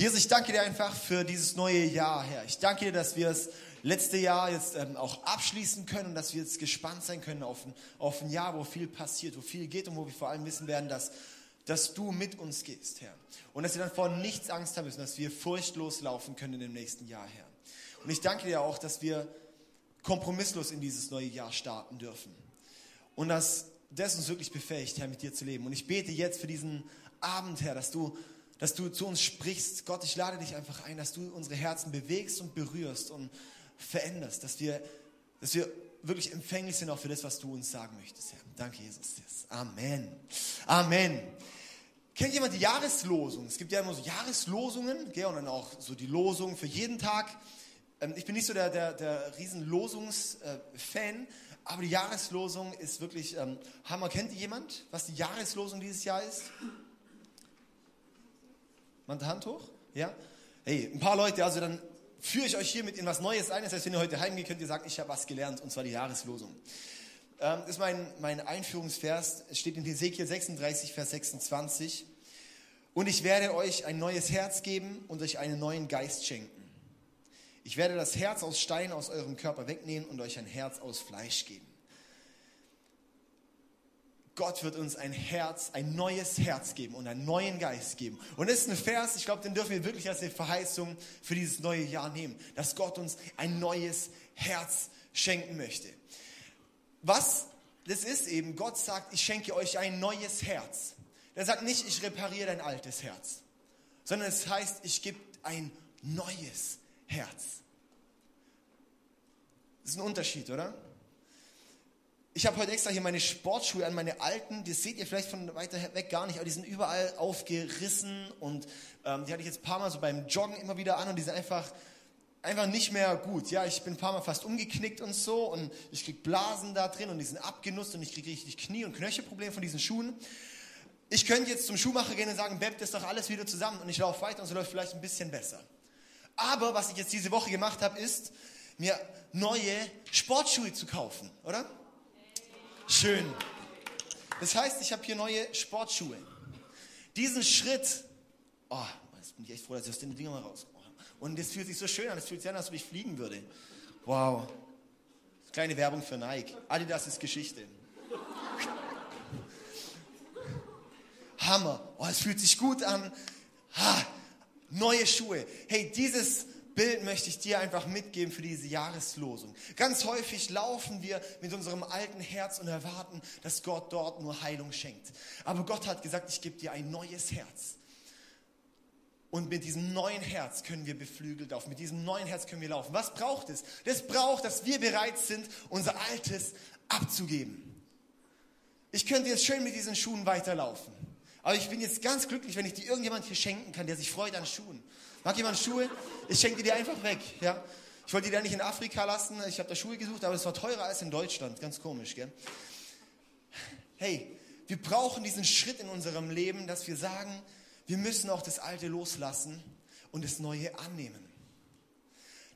Jesus, ich danke dir einfach für dieses neue Jahr, Herr. Ich danke dir, dass wir das letzte Jahr jetzt ähm, auch abschließen können und dass wir jetzt gespannt sein können auf ein, auf ein Jahr, wo viel passiert, wo viel geht und wo wir vor allem wissen werden, dass, dass du mit uns gehst, Herr. Und dass wir dann vor nichts Angst haben müssen, dass wir furchtlos laufen können in dem nächsten Jahr, Herr. Und ich danke dir auch, dass wir kompromisslos in dieses neue Jahr starten dürfen. Und dass das uns wirklich befähigt, Herr, mit dir zu leben. Und ich bete jetzt für diesen Abend, Herr, dass du dass du zu uns sprichst. Gott, ich lade dich einfach ein, dass du unsere Herzen bewegst und berührst und veränderst, dass wir, dass wir wirklich empfänglich sind auch für das, was du uns sagen möchtest, Herr. Danke, Jesus. Amen. Amen. Kennt jemand die Jahreslosung? Es gibt ja immer so Jahreslosungen, gell, und dann auch so die Losung für jeden Tag. Ähm, ich bin nicht so der, der, der Riesenlosungs-Fan, aber die Jahreslosung ist wirklich ähm, Hammer. Kennt jemand, was die Jahreslosung dieses Jahr ist? Macht Hand hoch? Ja? Hey, ein paar Leute, also dann führe ich euch hiermit in was Neues ein. Das heißt, wenn ihr heute heimgeht, könnt ihr sagen, ich habe was gelernt, und zwar die Jahreslosung. Ähm, das ist mein, mein Einführungsvers. Es steht in Hesekiel 36, Vers 26. Und ich werde euch ein neues Herz geben und euch einen neuen Geist schenken. Ich werde das Herz aus Stein aus eurem Körper wegnehmen und euch ein Herz aus Fleisch geben. Gott wird uns ein Herz, ein neues Herz geben und einen neuen Geist geben. Und das ist ein Vers, ich glaube, den dürfen wir wirklich als eine Verheißung für dieses neue Jahr nehmen, dass Gott uns ein neues Herz schenken möchte. Was das ist eben, Gott sagt, ich schenke euch ein neues Herz. Er sagt nicht, ich repariere dein altes Herz, sondern es heißt, ich gebe ein neues Herz. Das ist ein Unterschied, oder? Ich habe heute extra hier meine Sportschuhe an, meine alten, das seht ihr vielleicht von weiter weg gar nicht, aber die sind überall aufgerissen und ähm, die hatte ich jetzt ein paar Mal so beim Joggen immer wieder an und die sind einfach, einfach nicht mehr gut. Ja, ich bin ein paar Mal fast umgeknickt und so und ich kriege Blasen da drin und die sind abgenutzt und ich kriege richtig Knie- und Knöchelprobleme von diesen Schuhen. Ich könnte jetzt zum Schuhmacher gehen und sagen, Beb, das doch alles wieder zusammen und ich laufe weiter und es läuft vielleicht ein bisschen besser. Aber was ich jetzt diese Woche gemacht habe, ist, mir neue Sportschuhe zu kaufen, oder? Schön. Das heißt, ich habe hier neue Sportschuhe. Diesen Schritt, oh, jetzt bin ich echt froh, dass ich aus den Dingern mal raus. Und das fühlt sich so schön an, das fühlt sich an, als ob ich fliegen würde. Wow. Kleine Werbung für Nike. Adidas ist Geschichte. Hammer. Oh, es fühlt sich gut an. Ha, neue Schuhe. Hey, dieses Bild möchte ich dir einfach mitgeben für diese Jahreslosung. Ganz häufig laufen wir mit unserem alten Herz und erwarten, dass Gott dort nur Heilung schenkt. Aber Gott hat gesagt, ich gebe dir ein neues Herz. Und mit diesem neuen Herz können wir beflügelt laufen. Mit diesem neuen Herz können wir laufen. Was braucht es? Das braucht, dass wir bereit sind, unser Altes abzugeben. Ich könnte jetzt schön mit diesen Schuhen weiterlaufen. Aber ich bin jetzt ganz glücklich, wenn ich die irgendjemand hier schenken kann, der sich freut an Schuhen. Mag jemand Schuhe? Ich schenke dir einfach weg. Ja? Ich wollte die da nicht in Afrika lassen. Ich habe da Schuhe gesucht, aber es war teurer als in Deutschland. Ganz komisch, gell? Hey, wir brauchen diesen Schritt in unserem Leben, dass wir sagen, wir müssen auch das Alte loslassen und das Neue annehmen.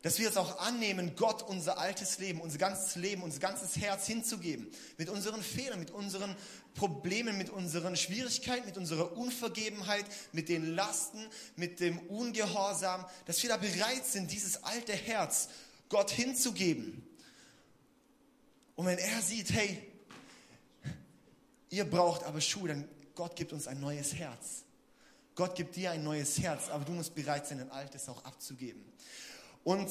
Dass wir es auch annehmen, Gott unser altes Leben, unser ganzes Leben, unser ganzes Herz hinzugeben. Mit unseren Fehlern, mit unseren Problemen, mit unseren Schwierigkeiten, mit unserer Unvergebenheit, mit den Lasten, mit dem Ungehorsam. Dass wir da bereit sind, dieses alte Herz Gott hinzugeben. Und wenn er sieht, hey, ihr braucht aber Schuhe, dann Gott gibt uns ein neues Herz. Gott gibt dir ein neues Herz, aber du musst bereit sein, ein altes auch abzugeben. Und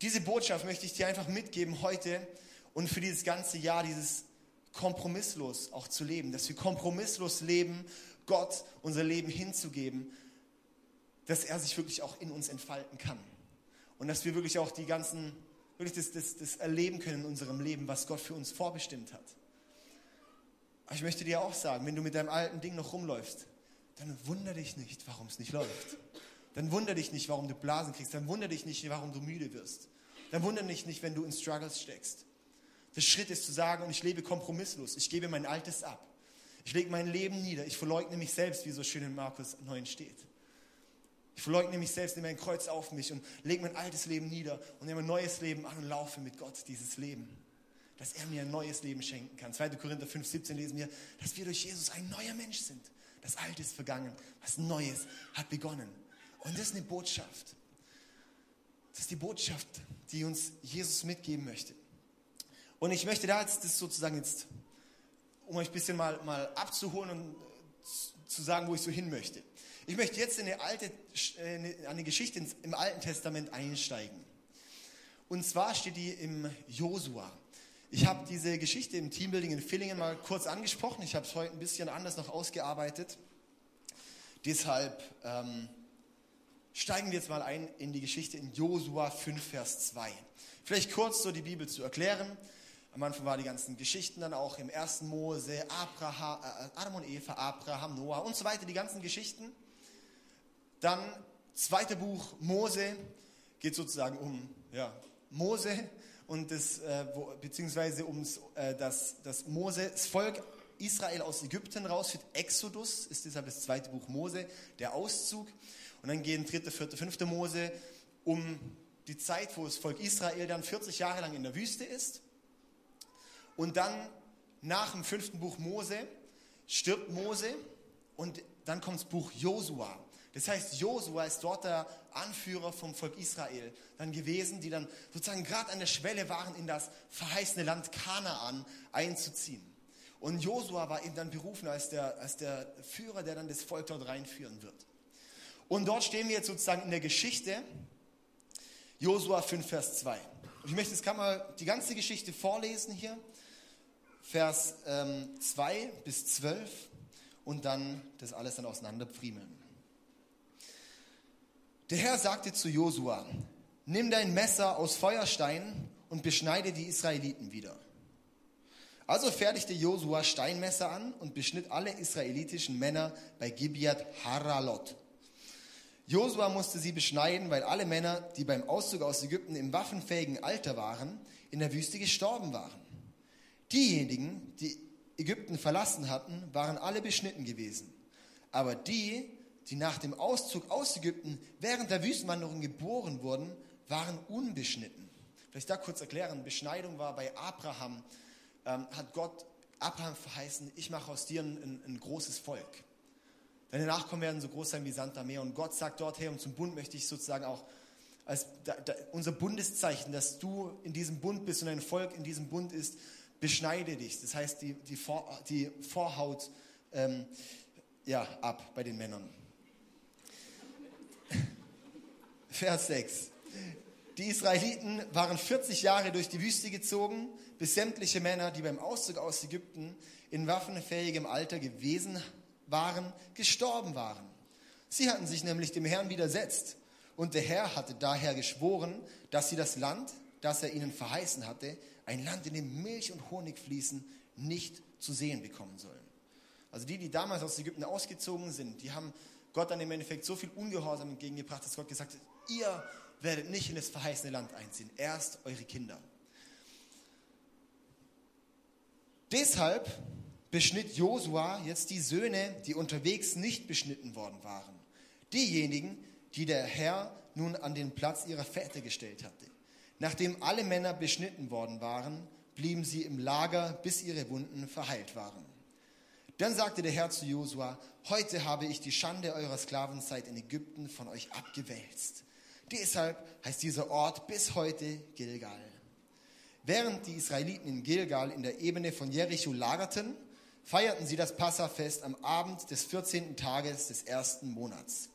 diese Botschaft möchte ich dir einfach mitgeben heute und für dieses ganze Jahr, dieses kompromisslos auch zu leben, dass wir kompromisslos leben, Gott unser Leben hinzugeben, dass er sich wirklich auch in uns entfalten kann. Und dass wir wirklich auch die ganzen, wirklich das, das, das erleben können in unserem Leben, was Gott für uns vorbestimmt hat. Aber ich möchte dir auch sagen, wenn du mit deinem alten Ding noch rumläufst, dann wundere dich nicht, warum es nicht läuft. Dann wundere dich nicht, warum du Blasen kriegst. Dann wundere dich nicht, warum du müde wirst. Dann wundere dich nicht, wenn du in Struggles steckst. Der Schritt ist zu sagen, und ich lebe kompromisslos. Ich gebe mein Altes ab. Ich lege mein Leben nieder. Ich verleugne mich selbst, wie so schön in Markus 9 steht. Ich verleugne mich selbst, nehme ein Kreuz auf mich und lege mein altes Leben nieder und nehme ein neues Leben an und laufe mit Gott dieses Leben. Dass er mir ein neues Leben schenken kann. 2. Korinther 5, 17 lesen wir, dass wir durch Jesus ein neuer Mensch sind. Das Alte ist vergangen, was Neues hat begonnen. Und das ist eine Botschaft. Das ist die Botschaft, die uns Jesus mitgeben möchte. Und ich möchte da jetzt das sozusagen jetzt, um euch ein bisschen mal, mal abzuholen und zu sagen, wo ich so hin möchte. Ich möchte jetzt in eine alte, äh, eine Geschichte im Alten Testament einsteigen. Und zwar steht die im Josua. Ich habe diese Geschichte im Teambuilding in Villingen mal kurz angesprochen. Ich habe es heute ein bisschen anders noch ausgearbeitet. Deshalb ähm, steigen wir jetzt mal ein in die Geschichte in Josua 5, Vers 2. Vielleicht kurz so die Bibel zu erklären. Am Anfang waren die ganzen Geschichten dann auch im ersten Mose, Abraham, äh, Adam und Eva, Abraham, Noah und so weiter, die ganzen Geschichten. Dann zweite Buch Mose geht sozusagen um ja, Mose und das, äh, wo, beziehungsweise ums, äh, das, das Mose, das Volk Israel aus Ägypten rausführt. Exodus ist deshalb das zweite Buch Mose, der Auszug. Und dann gehen dritte, vierte, fünfte Mose um die Zeit, wo das Volk Israel dann 40 Jahre lang in der Wüste ist. Und dann nach dem fünften Buch Mose stirbt Mose und dann kommt das Buch Josua. Das heißt, Josua ist dort der Anführer vom Volk Israel dann gewesen, die dann sozusagen gerade an der Schwelle waren, in das verheißene Land Kanaan einzuziehen. Und Josua war eben dann berufen als der, als der Führer, der dann das Volk dort reinführen wird. Und dort stehen wir jetzt sozusagen in der Geschichte, Josua 5, Vers 2. Und ich möchte jetzt kann mal die ganze Geschichte vorlesen hier, Vers ähm, 2 bis 12 und dann das alles dann auseinanderpfriemeln. Der Herr sagte zu Josua, nimm dein Messer aus Feuerstein und beschneide die Israeliten wieder. Also fertigte Josua Steinmesser an und beschnitt alle israelitischen Männer bei Gibeat Haralot. Josua musste sie beschneiden, weil alle Männer, die beim Auszug aus Ägypten im waffenfähigen Alter waren, in der Wüste gestorben waren. Diejenigen, die Ägypten verlassen hatten, waren alle beschnitten gewesen. Aber die, die nach dem Auszug aus Ägypten während der Wüstenwanderung geboren wurden, waren unbeschnitten. Vielleicht da kurz erklären, Beschneidung war bei Abraham, ähm, hat Gott Abraham verheißen, ich mache aus dir ein, ein, großes Volk. Deine Nachkommen werden so groß sein wie Sand am Meer. Und Gott sagt dort, hey, und zum Bund möchte ich sozusagen auch als da, da, unser Bundeszeichen, dass du in diesem Bund bist und ein Volk in diesem Bund ist, beschneide dich. Das heißt, die, die, Vor, die Vorhaut ähm, ja, ab bei den Männern. Vers 6. Die Israeliten waren 40 Jahre durch die Wüste gezogen, bis sämtliche Männer, die beim Auszug aus Ägypten in waffenfähigem Alter gewesen waren, gestorben waren. Sie hatten sich nämlich dem Herrn widersetzt. Und der Herr hatte daher geschworen, dass sie das Land, das er ihnen verheißen hatte, ein Land, in dem Milch und Honig fließen, nicht zu sehen bekommen sollen. Also die, die damals aus Ägypten ausgezogen sind, die haben Gott dann im Endeffekt so viel Ungehorsam entgegengebracht, dass Gott gesagt hat, ihr werdet nicht in das verheißene Land einziehen, erst eure Kinder. Deshalb beschnitt Josua jetzt die Söhne, die unterwegs nicht beschnitten worden waren. Diejenigen, die der Herr nun an den Platz ihrer Väter gestellt hatte. Nachdem alle Männer beschnitten worden waren, blieben sie im Lager, bis ihre Wunden verheilt waren. Dann sagte der Herr zu Josua, heute habe ich die Schande eurer Sklavenzeit in Ägypten von euch abgewälzt. Deshalb heißt dieser Ort bis heute Gilgal. Während die Israeliten in Gilgal in der Ebene von Jericho lagerten, feierten sie das Passafest am Abend des 14. Tages des ersten Monats.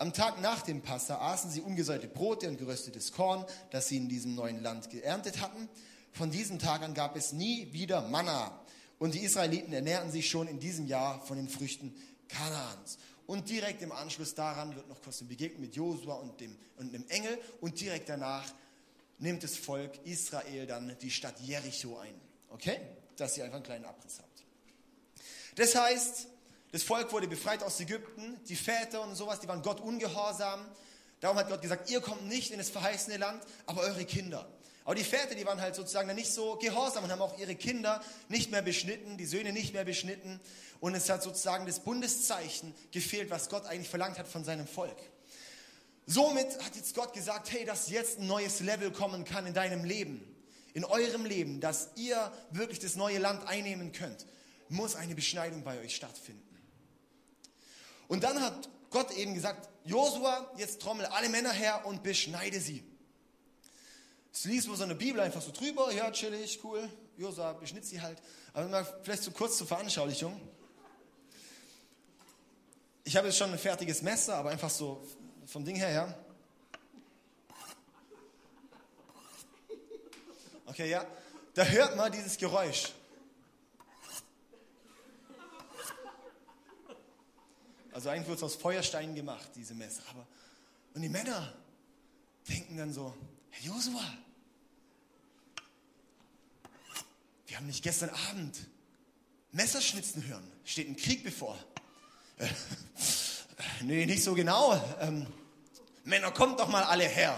Am Tag nach dem Passa aßen sie ungesäuerte Brote und geröstetes Korn, das sie in diesem neuen Land geerntet hatten. Von diesem Tag an gab es nie wieder Manna. Und die Israeliten ernährten sich schon in diesem Jahr von den Früchten Kanaans. Und direkt im Anschluss daran wird noch kurz eine Begegnung mit Josua und dem, und dem Engel. Und direkt danach nimmt das Volk Israel dann die Stadt Jericho ein. Okay? Dass ihr einfach einen kleinen Abriss habt. Das heißt, das Volk wurde befreit aus Ägypten, die Väter und sowas, die waren Gott ungehorsam. Darum hat Gott gesagt, ihr kommt nicht in das verheißene Land, aber eure Kinder. Aber die Väter, die waren halt sozusagen dann nicht so gehorsam und haben auch ihre Kinder nicht mehr beschnitten, die Söhne nicht mehr beschnitten. Und es hat sozusagen das Bundeszeichen gefehlt, was Gott eigentlich verlangt hat von seinem Volk. Somit hat jetzt Gott gesagt, hey, dass jetzt ein neues Level kommen kann in deinem Leben, in eurem Leben, dass ihr wirklich das neue Land einnehmen könnt, muss eine Beschneidung bei euch stattfinden. Und dann hat Gott eben gesagt, Josua, jetzt trommel alle Männer her und beschneide sie. Es liest wohl so eine Bibel einfach so drüber, ja, chillig, cool. Josua beschnitt sie halt. Aber mal vielleicht so kurz zur Veranschaulichung. Ich habe jetzt schon ein fertiges Messer, aber einfach so vom Ding her, ja. Okay, ja. Da hört man dieses Geräusch. Also eigentlich wird es aus Feuersteinen gemacht, diese Messer. Aber, und die Männer denken dann so, Herr Josua, wir haben nicht gestern Abend Messerschnitzen hören. Steht ein Krieg bevor. Äh, nee, nicht so genau. Ähm, Männer, kommt doch mal alle her.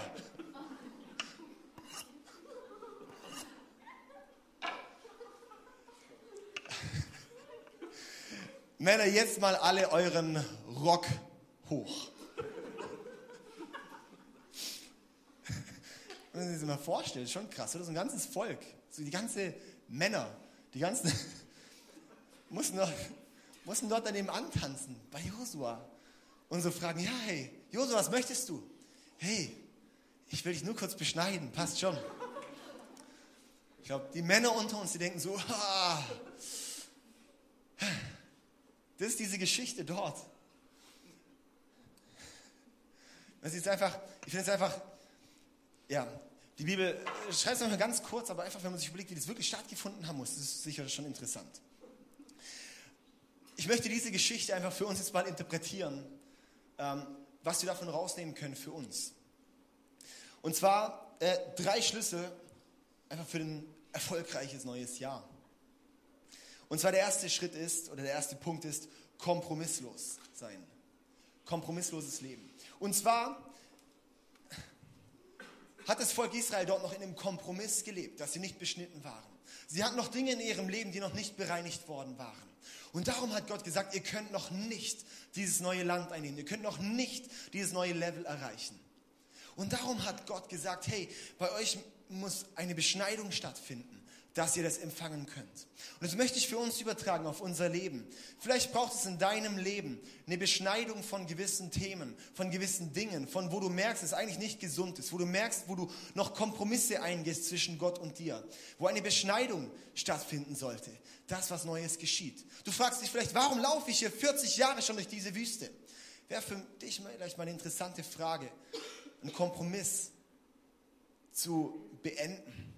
Männer, jetzt mal alle euren Rock hoch. Wenn man sich das mal vorstellt, schon krass, oder? So ein ganzes Volk, so die ganze Männer, die ganzen, mussten, dort, mussten dort daneben antanzen, bei Josua. Und so fragen, ja, hey, Josua, was möchtest du? Hey, ich will dich nur kurz beschneiden, passt schon. Ich glaube, die Männer unter uns, die denken so, ah, das ist diese Geschichte dort. Das ist einfach, ich finde es einfach, ja, die Bibel schreibt es nochmal ganz kurz, aber einfach, wenn man sich überlegt, wie das wirklich stattgefunden haben muss, das ist sicher schon interessant. Ich möchte diese Geschichte einfach für uns jetzt mal interpretieren, ähm, was wir davon rausnehmen können für uns. Und zwar äh, drei Schlüsse einfach für ein erfolgreiches neues Jahr. Und zwar der erste Schritt ist, oder der erste Punkt ist, kompromisslos sein. Kompromissloses Leben. Und zwar hat das Volk Israel dort noch in einem Kompromiss gelebt, dass sie nicht beschnitten waren. Sie hatten noch Dinge in ihrem Leben, die noch nicht bereinigt worden waren. Und darum hat Gott gesagt, ihr könnt noch nicht dieses neue Land einnehmen, ihr könnt noch nicht dieses neue Level erreichen. Und darum hat Gott gesagt, hey, bei euch muss eine Beschneidung stattfinden dass ihr das empfangen könnt. Und das möchte ich für uns übertragen auf unser Leben. Vielleicht braucht es in deinem Leben eine Beschneidung von gewissen Themen, von gewissen Dingen, von wo du merkst, es eigentlich nicht gesund ist, wo du merkst, wo du noch Kompromisse eingehst zwischen Gott und dir, wo eine Beschneidung stattfinden sollte, das, was Neues geschieht. Du fragst dich vielleicht, warum laufe ich hier 40 Jahre schon durch diese Wüste? Wäre für dich vielleicht mal eine interessante Frage, einen Kompromiss zu beenden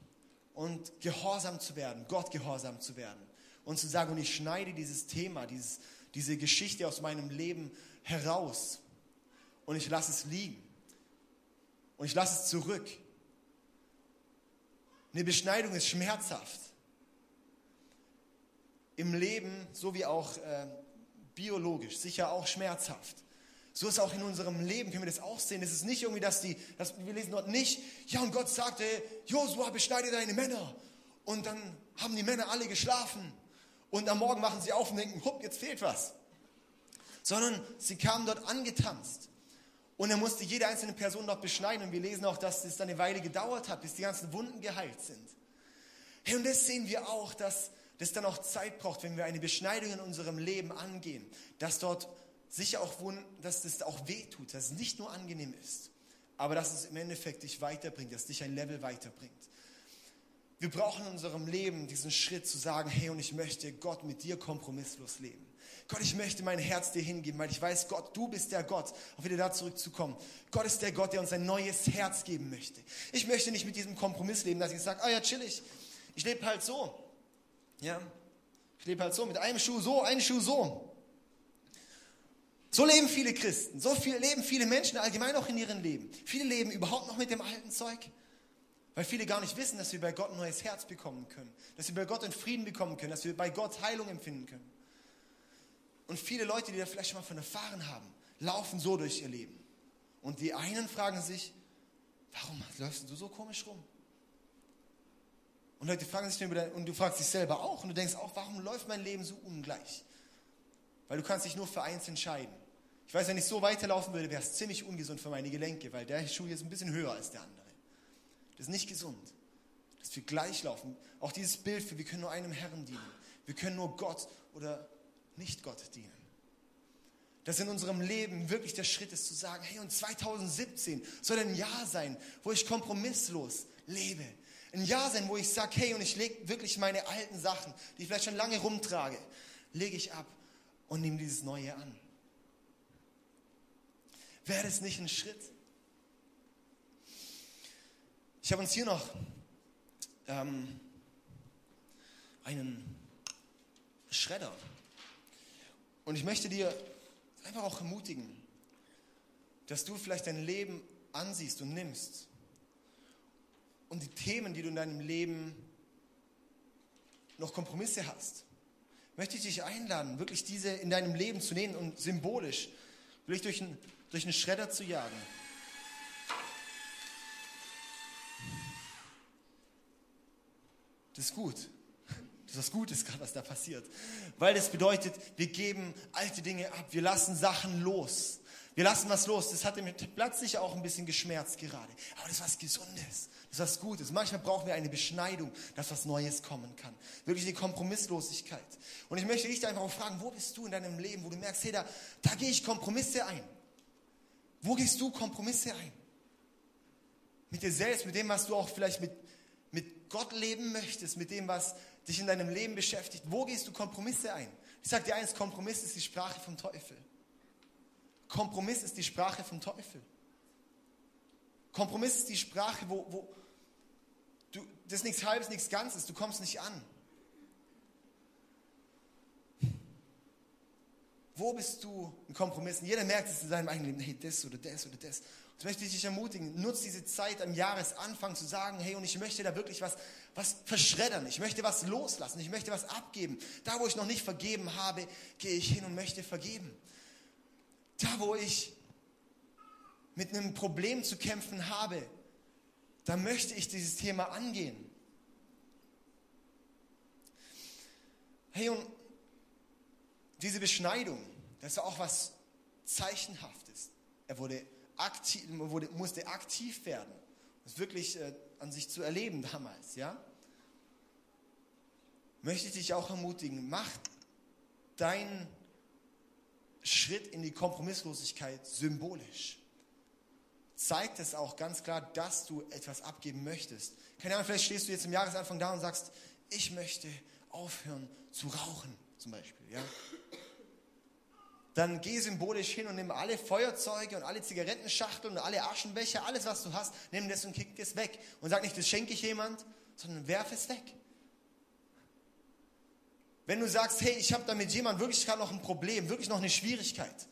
und gehorsam zu werden, Gott gehorsam zu werden und zu sagen, und ich schneide dieses Thema, dieses, diese Geschichte aus meinem Leben heraus und ich lasse es liegen und ich lasse es zurück. Eine Beschneidung ist schmerzhaft. Im Leben, so wie auch äh, biologisch, sicher auch schmerzhaft. So ist auch in unserem Leben, können wir das auch sehen. Es ist nicht irgendwie, dass die, dass wir lesen dort nicht, ja und Gott sagte, Josua, beschneide deine Männer. Und dann haben die Männer alle geschlafen. Und am Morgen machen sie auf und denken, hupp, jetzt fehlt was. Sondern sie kamen dort angetanzt. Und er musste jede einzelne Person dort beschneiden. Und wir lesen auch, dass es dann eine Weile gedauert hat, bis die ganzen Wunden geheilt sind. Hey, und das sehen wir auch, dass das dann auch Zeit braucht, wenn wir eine Beschneidung in unserem Leben angehen, dass dort sicher auch, dass das auch wehtut, dass es nicht nur angenehm ist, aber dass es im Endeffekt dich weiterbringt, dass dich ein Level weiterbringt. Wir brauchen in unserem Leben diesen Schritt zu sagen, hey, und ich möchte Gott mit dir kompromisslos leben. Gott, ich möchte mein Herz dir hingeben, weil ich weiß, Gott, du bist der Gott, auch wieder da zurückzukommen. Gott ist der Gott, der uns ein neues Herz geben möchte. Ich möchte nicht mit diesem Kompromiss leben, dass ich sage, ah ja, chillig, ich lebe halt so. Ja, ich lebe halt so, mit einem Schuh so, einem Schuh so. So leben viele Christen, so viel, leben viele Menschen allgemein auch in ihrem Leben. Viele leben überhaupt noch mit dem alten Zeug, weil viele gar nicht wissen, dass wir bei Gott ein neues Herz bekommen können, dass wir bei Gott einen Frieden bekommen können, dass wir bei Gott Heilung empfinden können. Und viele Leute, die da vielleicht schon mal von erfahren haben, laufen so durch ihr Leben. Und die einen fragen sich, warum läufst du so komisch rum? Und Leute fragen sich und du fragst dich selber auch und du denkst auch, warum läuft mein Leben so ungleich? Weil du kannst dich nur für eins entscheiden. Ich weiß, wenn ich so weiterlaufen würde, wäre es ziemlich ungesund für meine Gelenke, weil der Schuh jetzt ein bisschen höher als der andere. Das ist nicht gesund. Dass wir gleich laufen. Auch dieses Bild für, wir können nur einem Herrn dienen. Wir können nur Gott oder nicht Gott dienen. dass in unserem Leben wirklich der Schritt ist zu sagen, hey, und 2017 soll ein Jahr sein, wo ich kompromisslos lebe. Ein Jahr sein, wo ich sage, hey, und ich lege wirklich meine alten Sachen, die ich vielleicht schon lange rumtrage, lege ich ab und nehme dieses Neue an. Wäre das nicht ein Schritt? Ich habe uns hier noch ähm, einen Schredder. Und ich möchte dir einfach auch ermutigen, dass du vielleicht dein Leben ansiehst und nimmst und die Themen, die du in deinem Leben noch Kompromisse hast, möchte ich dich einladen, wirklich diese in deinem Leben zu nehmen und symbolisch wirklich durch einen, durch einen Schredder zu jagen. Das ist gut. Das ist was Gutes gerade, was da passiert. Weil das bedeutet, wir geben alte Dinge ab, wir lassen Sachen los. Wir lassen was los. Das hat dem Platz sicher auch ein bisschen geschmerzt gerade. Aber das ist was Gesundes. Das ist was Gutes. Manchmal brauchen wir eine Beschneidung, dass was Neues kommen kann. Wirklich die Kompromisslosigkeit. Und ich möchte dich einfach auch fragen, wo bist du in deinem Leben, wo du merkst, hey, da, da gehe ich Kompromisse ein. Wo gehst du Kompromisse ein? Mit dir selbst, mit dem, was du auch vielleicht mit, mit Gott leben möchtest, mit dem, was dich in deinem Leben beschäftigt. Wo gehst du Kompromisse ein? Ich sage dir eins, Kompromiss ist die Sprache vom Teufel. Kompromiss ist die Sprache vom Teufel. Kompromiss ist die Sprache, wo, wo du, das ist nichts Halbes, nichts Ganzes, du kommst nicht an. Wo bist du in Kompromissen? Jeder merkt es in seinem eigenen Leben, hey, das oder das oder das. Und möchte ich dich ermutigen, nutz diese Zeit am Jahresanfang zu sagen, hey, und ich möchte da wirklich was, was verschreddern. Ich möchte was loslassen. Ich möchte was abgeben. Da, wo ich noch nicht vergeben habe, gehe ich hin und möchte vergeben. Da, wo ich mit einem Problem zu kämpfen habe, da möchte ich dieses Thema angehen. Hey, und diese Beschneidung, das ist auch was Zeichenhaftes. Er wurde aktiv, wurde, musste aktiv werden. Das wirklich äh, an sich zu erleben damals, ja. Möchte ich dich auch ermutigen, mach deinen Schritt in die Kompromisslosigkeit symbolisch. Zeigt es auch ganz klar, dass du etwas abgeben möchtest. Keine Ahnung, vielleicht stehst du jetzt im Jahresanfang da und sagst, ich möchte aufhören zu rauchen, zum Beispiel, ja dann geh symbolisch hin und nimm alle Feuerzeuge und alle Zigarettenschachteln und alle Aschenbecher, alles was du hast, nimm das und kick es weg. Und sag nicht, das schenke ich jemand, sondern werf es weg. Wenn du sagst, hey, ich habe da mit jemandem wirklich gerade noch ein Problem, wirklich noch eine Schwierigkeit,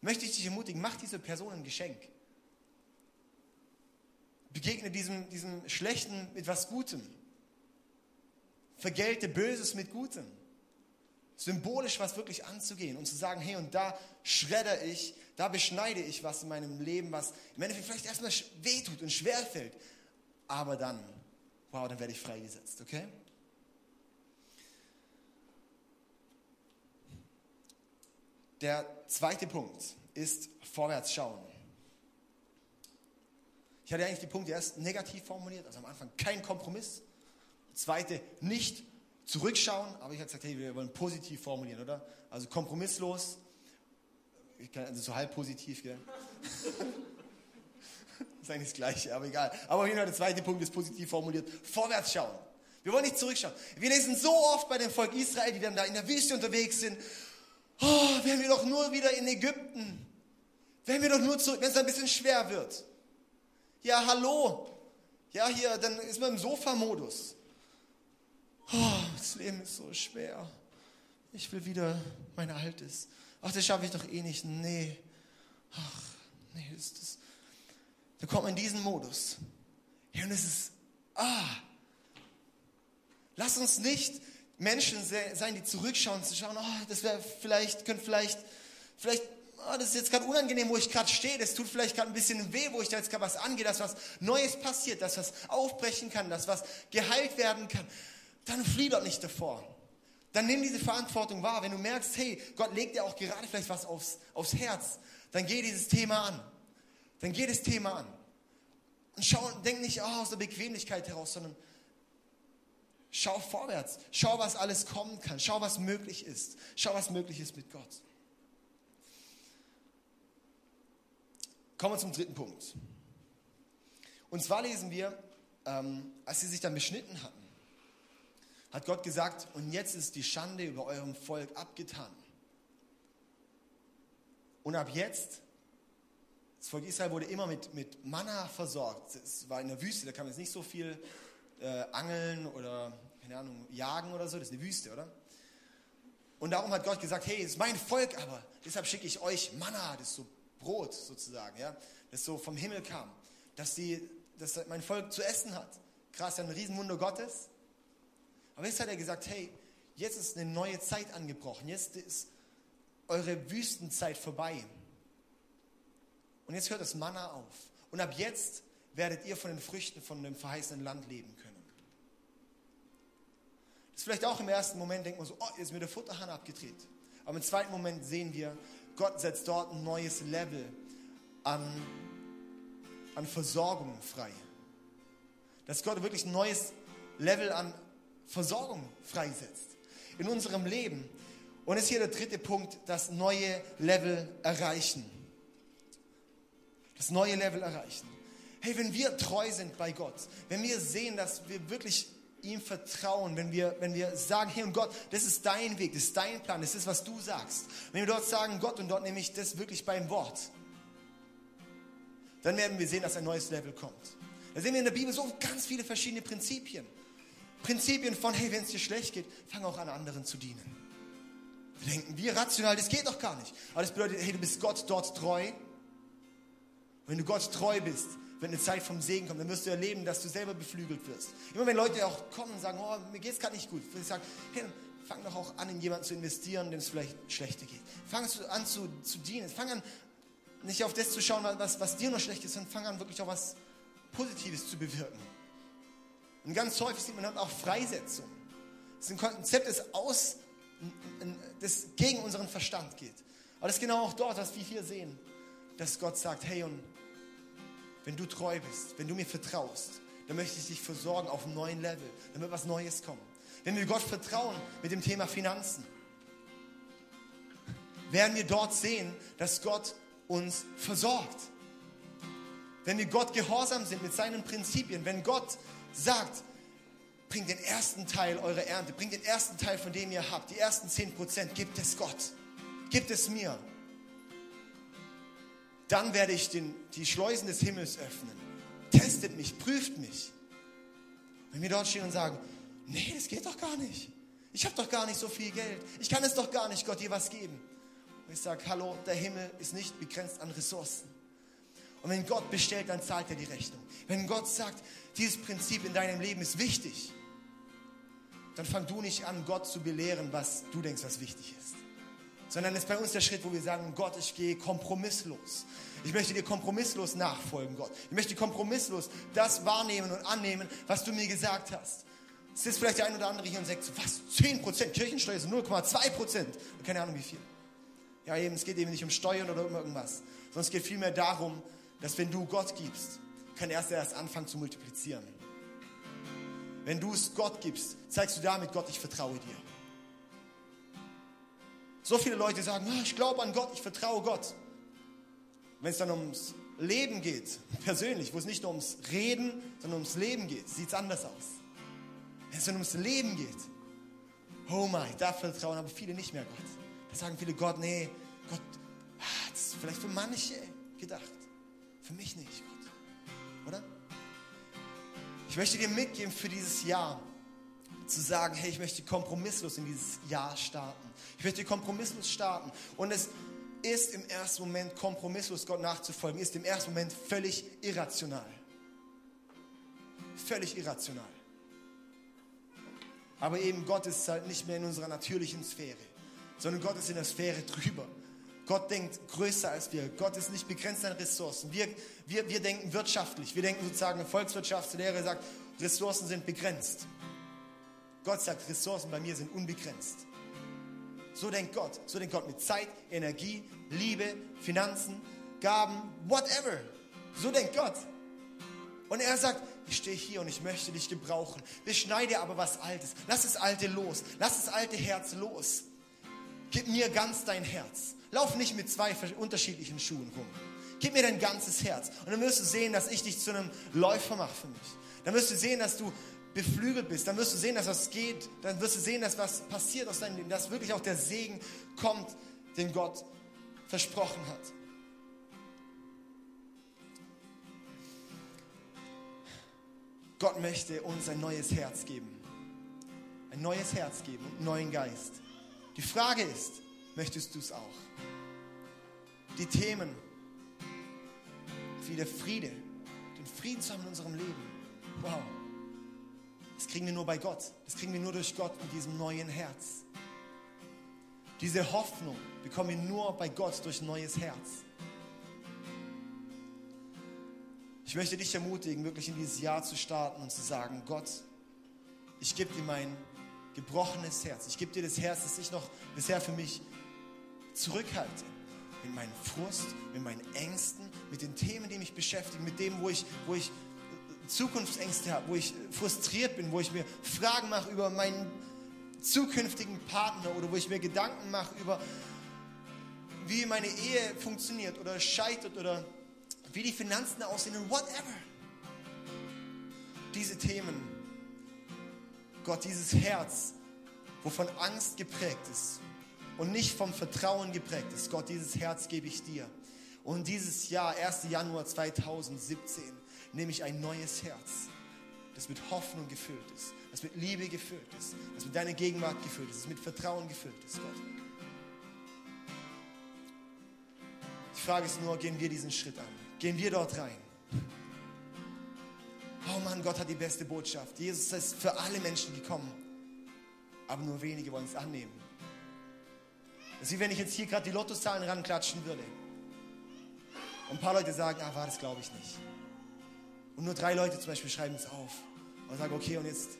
möchte ich dich ermutigen, mach diese Person ein Geschenk. Begegne diesem, diesem Schlechten mit was Gutem. Vergelte Böses mit Gutem symbolisch was wirklich anzugehen und zu sagen, hey, und da schredder ich, da beschneide ich was in meinem Leben, was im Endeffekt vielleicht erstmal wehtut und schwerfällt, aber dann, wow, dann werde ich freigesetzt, okay? Der zweite Punkt ist vorwärts schauen. Ich hatte eigentlich die Punkte erst negativ formuliert, also am Anfang kein Kompromiss. Zweite, nicht zurückschauen, aber ich habe gesagt, hey, wir wollen positiv formulieren, oder? Also kompromisslos, ich kann, also so halb positiv, gell? das ist eigentlich das Gleiche, aber egal. Aber auf jeden Fall der zweite Punkt ist positiv formuliert. Vorwärts schauen. Wir wollen nicht zurückschauen. Wir lesen so oft bei dem Volk Israel, die dann da in der Wüste unterwegs sind, oh, wären wir doch nur wieder in Ägypten. Wären wir doch nur zurück, wenn es ein bisschen schwer wird. Ja, hallo. Ja, hier, dann ist man im Sofa-Modus. Oh, das Leben ist so schwer. Ich will wieder mein Altes. Ach, das schaffe ich doch eh nicht. Nee. Ach, nee, ist das. Da kommt man in diesen Modus. Ja, und es ist, ah. Lass uns nicht Menschen sein, die zurückschauen, zu schauen, oh, das wäre vielleicht, könnte vielleicht, vielleicht, oh, das ist jetzt gerade unangenehm, wo ich gerade stehe, das tut vielleicht gerade ein bisschen weh, wo ich da jetzt gerade was angehe, dass was Neues passiert, dass was aufbrechen kann, dass was geheilt werden kann dann flieh doch nicht davor. Dann nimm diese Verantwortung wahr. Wenn du merkst, hey, Gott legt dir auch gerade vielleicht was aufs, aufs Herz, dann geh dieses Thema an. Dann geh das Thema an. Und schau, denk nicht oh, aus der Bequemlichkeit heraus, sondern schau vorwärts. Schau, was alles kommen kann. Schau, was möglich ist. Schau, was möglich ist mit Gott. Kommen wir zum dritten Punkt. Und zwar lesen wir, ähm, als sie sich dann beschnitten hatten, hat Gott gesagt, und jetzt ist die Schande über eurem Volk abgetan. Und ab jetzt, das Volk Israel wurde immer mit, mit Manna versorgt. Es war in der Wüste, da kann man jetzt nicht so viel äh, angeln oder, keine Ahnung, jagen oder so, das ist eine Wüste, oder? Und darum hat Gott gesagt, hey, das ist mein Volk, aber deshalb schicke ich euch Manna, das ist so Brot sozusagen, ja, das so vom Himmel kam, dass, die, dass mein Volk zu essen hat. Krass, ein Riesenwunder Gottes. Aber jetzt hat er gesagt, hey, jetzt ist eine neue Zeit angebrochen, jetzt ist eure Wüstenzeit vorbei. Und jetzt hört das Manna auf. Und ab jetzt werdet ihr von den Früchten von dem verheißenen Land leben können. Das ist vielleicht auch im ersten Moment, denkt man so, oh, jetzt ist mir der Futterhahn abgedreht. Aber im zweiten Moment sehen wir, Gott setzt dort ein neues Level an, an Versorgung frei. Dass Gott wirklich ein neues Level an Versorgung freisetzt in unserem Leben. Und ist hier der dritte Punkt, das neue Level erreichen. Das neue Level erreichen. Hey, wenn wir treu sind bei Gott, wenn wir sehen, dass wir wirklich ihm vertrauen, wenn wir, wenn wir sagen, hey und Gott, das ist dein Weg, das ist dein Plan, das ist, was du sagst. Wenn wir dort sagen, Gott, und dort nehme ich das wirklich beim Wort, dann werden wir sehen, dass ein neues Level kommt. Da sehen wir in der Bibel so ganz viele verschiedene Prinzipien. Prinzipien von, hey, wenn es dir schlecht geht, fang auch an, anderen zu dienen. Wir denken, wir rational, das geht doch gar nicht. Aber das bedeutet, hey, du bist Gott dort treu. Wenn du Gott treu bist, wenn eine Zeit vom Segen kommt, dann wirst du erleben, dass du selber beflügelt wirst. Immer wenn Leute auch kommen und sagen, oh, mir geht es gerade nicht gut, ich sagen, hey, fang doch auch an, in jemanden zu investieren, dem es vielleicht schlechter geht. Fang an zu, zu dienen. Fang an, nicht auf das zu schauen, was, was dir noch schlecht ist, sondern fang an, wirklich auch was Positives zu bewirken. Und ganz häufig sieht man dann auch Freisetzung. Das ist ein Konzept, das, aus, das gegen unseren Verstand geht. Aber das ist genau auch dort, was wir hier sehen, dass Gott sagt, hey, und wenn du treu bist, wenn du mir vertraust, dann möchte ich dich versorgen auf einem neuen Level, damit was Neues kommt. Wenn wir Gott vertrauen mit dem Thema Finanzen, werden wir dort sehen, dass Gott uns versorgt. Wenn wir Gott gehorsam sind mit seinen Prinzipien, wenn Gott sagt, bringt den ersten Teil eurer Ernte, bringt den ersten Teil von dem ihr habt, die ersten 10%, gibt es Gott, gibt es mir dann werde ich den, die Schleusen des Himmels öffnen. Testet mich, prüft mich. Wenn wir dort stehen und sagen, nee, das geht doch gar nicht. Ich habe doch gar nicht so viel Geld. Ich kann es doch gar nicht Gott dir was geben. Und ich sage, hallo, der Himmel ist nicht begrenzt an Ressourcen. Und wenn Gott bestellt, dann zahlt er die Rechnung. Wenn Gott sagt, dieses Prinzip in deinem Leben ist wichtig, dann fang du nicht an, Gott zu belehren, was du denkst, was wichtig ist sondern ist bei uns der Schritt, wo wir sagen, Gott, ich gehe kompromisslos. Ich möchte dir kompromisslos nachfolgen, Gott. Ich möchte kompromisslos das wahrnehmen und annehmen, was du mir gesagt hast. Es ist vielleicht der ein oder andere hier und sagt, was, 10% Kirchensteuer ist 0,2%. Keine Ahnung wie viel. Ja, eben, es geht eben nicht um Steuern oder um irgendwas, sondern es geht vielmehr darum, dass wenn du Gott gibst, kann er erst anfangen zu multiplizieren. Wenn du es Gott gibst, zeigst du damit, Gott, ich vertraue dir. So viele Leute sagen, oh, ich glaube an Gott, ich vertraue Gott. Wenn es dann ums Leben geht, persönlich, wo es nicht nur ums Reden, sondern ums Leben geht, sieht es anders aus. Wenn es dann ums Leben geht, oh mein, da vertrauen aber viele nicht mehr Gott. Da sagen viele, Gott, nee, Gott, ah, das ist vielleicht für manche gedacht. Für mich nicht, Gott. Oder? Ich möchte dir mitgeben für dieses Jahr, zu sagen, hey, ich möchte kompromisslos in dieses Jahr starten. Ich möchte kompromisslos starten. Und es ist im ersten Moment kompromisslos Gott nachzufolgen, ist im ersten Moment völlig irrational. Völlig irrational. Aber eben Gott ist halt nicht mehr in unserer natürlichen Sphäre, sondern Gott ist in der Sphäre drüber. Gott denkt größer als wir. Gott ist nicht begrenzt an Ressourcen. Wir, wir, wir denken wirtschaftlich. Wir denken sozusagen, Volkswirtschaftslehre sagt, Ressourcen sind begrenzt. Gott sagt, Ressourcen bei mir sind unbegrenzt. So denkt Gott. So denkt Gott mit Zeit, Energie, Liebe, Finanzen, Gaben, whatever. So denkt Gott. Und er sagt, ich stehe hier und ich möchte dich gebrauchen. Beschneide aber was Altes. Lass das Alte los. Lass das alte Herz los. Gib mir ganz dein Herz. Lauf nicht mit zwei unterschiedlichen Schuhen rum. Gib mir dein ganzes Herz. Und dann wirst du sehen, dass ich dich zu einem Läufer mache für mich. Dann wirst du sehen, dass du beflügelt bist. Dann wirst du sehen, dass was geht. Dann wirst du sehen, dass was passiert aus deinem Leben. Dass wirklich auch der Segen kommt, den Gott versprochen hat. Gott möchte uns ein neues Herz geben. Ein neues Herz geben und einen neuen Geist. Die Frage ist, möchtest du es auch? Die Themen wie der Friede, den Frieden zu haben in unserem Leben. Wow. Das kriegen wir nur bei Gott. Das kriegen wir nur durch Gott mit diesem neuen Herz. Diese Hoffnung bekommen wir nur bei Gott durch ein neues Herz. Ich möchte dich ermutigen, wirklich in dieses Jahr zu starten und zu sagen, Gott, ich gebe dir mein gebrochenes Herz. Ich gebe dir das Herz, das ich noch bisher für mich zurückhalte. Mit meinem Frust, mit meinen Ängsten, mit den Themen, die mich beschäftigen, mit dem, wo ich, wo ich Zukunftsängste habe, wo ich frustriert bin, wo ich mir Fragen mache über meinen zukünftigen Partner oder wo ich mir Gedanken mache über, wie meine Ehe funktioniert oder scheitert oder wie die Finanzen aussehen und whatever. Diese Themen, Gott, dieses Herz, wovon Angst geprägt ist und nicht vom Vertrauen geprägt ist, Gott, dieses Herz gebe ich dir. Und dieses Jahr, 1. Januar 2017, nehme ich ein neues Herz, das mit Hoffnung gefüllt ist, das mit Liebe gefüllt ist, das mit deiner Gegenwart gefüllt ist, das mit Vertrauen gefüllt ist, Gott. Die Frage ist nur, gehen wir diesen Schritt an? Gehen wir dort rein? Oh Mann, Gott hat die beste Botschaft. Jesus ist für alle Menschen gekommen, aber nur wenige wollen es annehmen. Das ist wie wenn ich jetzt hier gerade die Lottozahlen ranklatschen würde. Und ein paar Leute sagen, ah, war das glaube ich nicht. Und nur drei Leute zum Beispiel schreiben es auf und sagen, okay, und jetzt,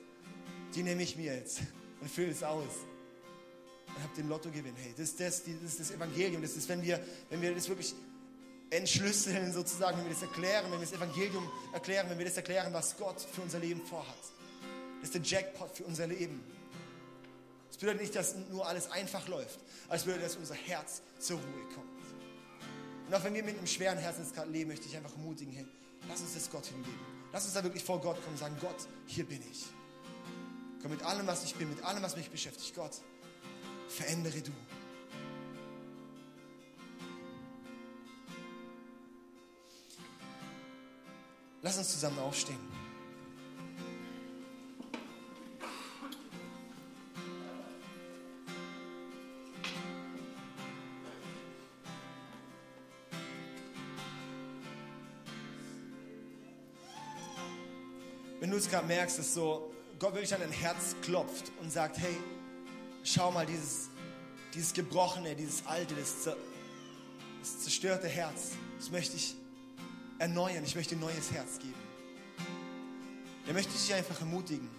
die nehme ich mir jetzt und fülle es aus. Und habe den Lottogewinn. Hey, das ist das, das ist das Evangelium. Das ist, wenn wir, wenn wir das wirklich entschlüsseln, sozusagen, wenn wir das erklären, wenn wir das Evangelium erklären, wenn wir das erklären, was Gott für unser Leben vorhat. Das ist der Jackpot für unser Leben. Das bedeutet nicht, dass nur alles einfach läuft, aber es bedeutet, dass unser Herz zur Ruhe kommt. Und auch wenn wir mit einem schweren Herzen gerade leben, möchte ich einfach ermutigen, hey, lass uns das Gott hingeben. Lass uns da wirklich vor Gott kommen und sagen, Gott, hier bin ich. Komm mit allem, was ich bin, mit allem, was mich beschäftigt. Gott, verändere du. Lass uns zusammen aufstehen. Es gerade merkst, dass so Gott wirklich an dein Herz klopft und sagt, hey, schau mal, dieses, dieses gebrochene, dieses alte, das, das zerstörte Herz, das möchte ich erneuern. Ich möchte ein neues Herz geben. Da möchte ich dich einfach ermutigen,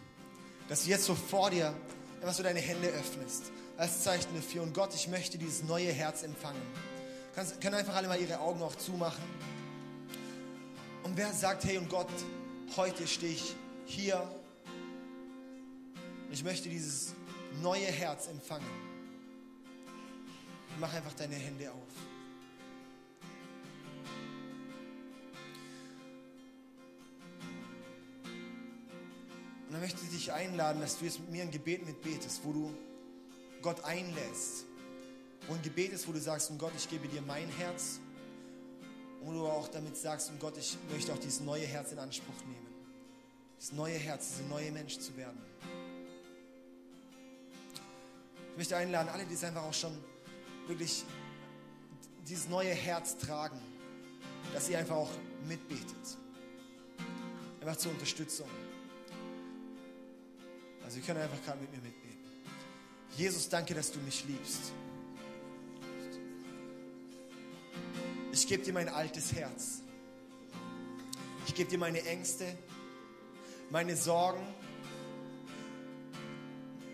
dass du jetzt so vor dir einfach so deine Hände öffnest, als Zeichen dafür. Und Gott, ich möchte dieses neue Herz empfangen. Kannst, können einfach alle mal ihre Augen auch zumachen. Und wer sagt, hey und Gott, heute stehe ich hier und ich möchte dieses neue Herz empfangen. Mach einfach deine Hände auf. Und dann möchte ich dich einladen, dass du jetzt mit mir ein Gebet mitbetest, wo du Gott einlässt. Wo ein Gebet ist, wo du sagst, und Gott, ich gebe dir mein Herz. Und wo du auch damit sagst, und Gott, ich möchte auch dieses neue Herz in Anspruch nehmen. Das neue Herz, dieser neue Mensch zu werden. Ich möchte einladen, alle, die es einfach auch schon wirklich dieses neue Herz tragen, dass ihr einfach auch mitbetet. Einfach zur Unterstützung. Also, ihr könnt einfach gerade mit mir mitbeten. Jesus, danke, dass du mich liebst. Ich gebe dir mein altes Herz. Ich gebe dir meine Ängste, meine Sorgen,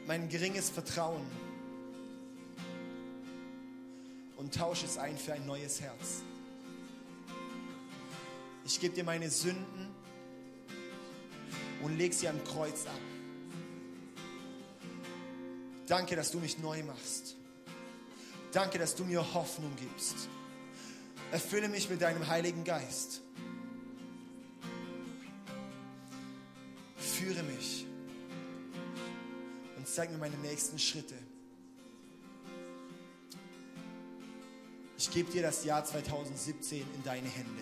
mein geringes Vertrauen und tausche es ein für ein neues Herz. Ich gebe dir meine Sünden und leg sie am Kreuz ab. Danke, dass du mich neu machst. Danke, dass du mir Hoffnung gibst. Erfülle mich mit deinem Heiligen Geist. Führe mich und zeig mir meine nächsten Schritte. Ich gebe dir das Jahr 2017 in deine Hände.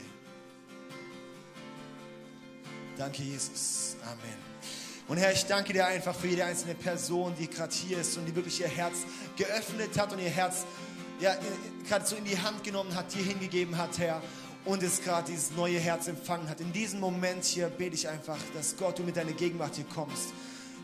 Danke, Jesus. Amen. Und Herr, ich danke dir einfach für jede einzelne Person, die gerade hier ist und die wirklich ihr Herz geöffnet hat und ihr Herz ja, gerade so in die Hand genommen hat, dir hingegeben hat, Herr, und es gerade dieses neue Herz empfangen hat. In diesem Moment hier bete ich einfach, dass Gott, du mit deiner Gegenwart hier kommst,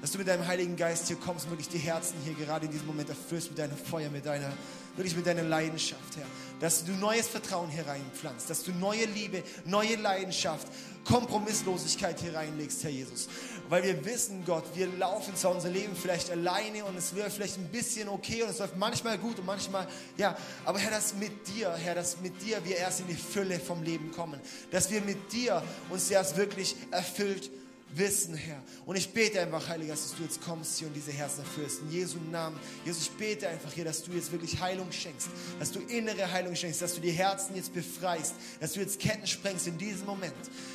dass du mit deinem Heiligen Geist hier kommst und wirklich die Herzen hier gerade in diesem Moment erfüllst mit deinem Feuer, mit deiner, wirklich mit deiner Leidenschaft, Herr. Dass du neues Vertrauen hier reinpflanzt, dass du neue Liebe, neue Leidenschaft, Kompromisslosigkeit hier reinlegst, Herr Jesus. Weil wir wissen, Gott, wir laufen zwar unser Leben vielleicht alleine und es wäre vielleicht ein bisschen okay und es läuft manchmal gut und manchmal, ja, aber Herr, dass mit dir, Herr, dass mit dir wir erst in die Fülle vom Leben kommen. Dass wir mit dir uns erst wirklich erfüllt wissen, Herr. Und ich bete einfach, Heiliger, dass du jetzt kommst hier und diese Herzen erfüllst. In Jesu Namen. Jesus, ich bete einfach hier, dass du jetzt wirklich Heilung schenkst. Dass du innere Heilung schenkst. Dass du die Herzen jetzt befreist. Dass du jetzt Ketten sprengst in diesem Moment.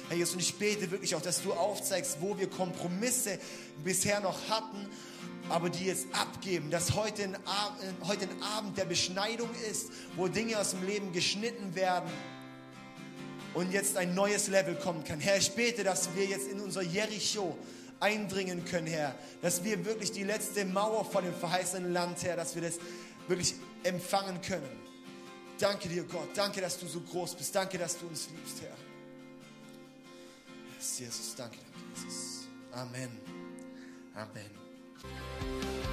Herr Jesus, und ich bete wirklich auch, dass du aufzeigst, wo wir Kompromisse bisher noch hatten aber die jetzt abgeben, dass heute ein, Abend, heute ein Abend der Beschneidung ist, wo Dinge aus dem Leben geschnitten werden und jetzt ein neues Level kommen kann. Herr, ich bete, dass wir jetzt in unser Jericho eindringen können, Herr. Dass wir wirklich die letzte Mauer von dem verheißenen Land, Herr, dass wir das wirklich empfangen können. Danke dir, Gott. Danke, dass du so groß bist. Danke, dass du uns liebst, Herr. Jesus, danke, danke, Jesus. Amen. Amen.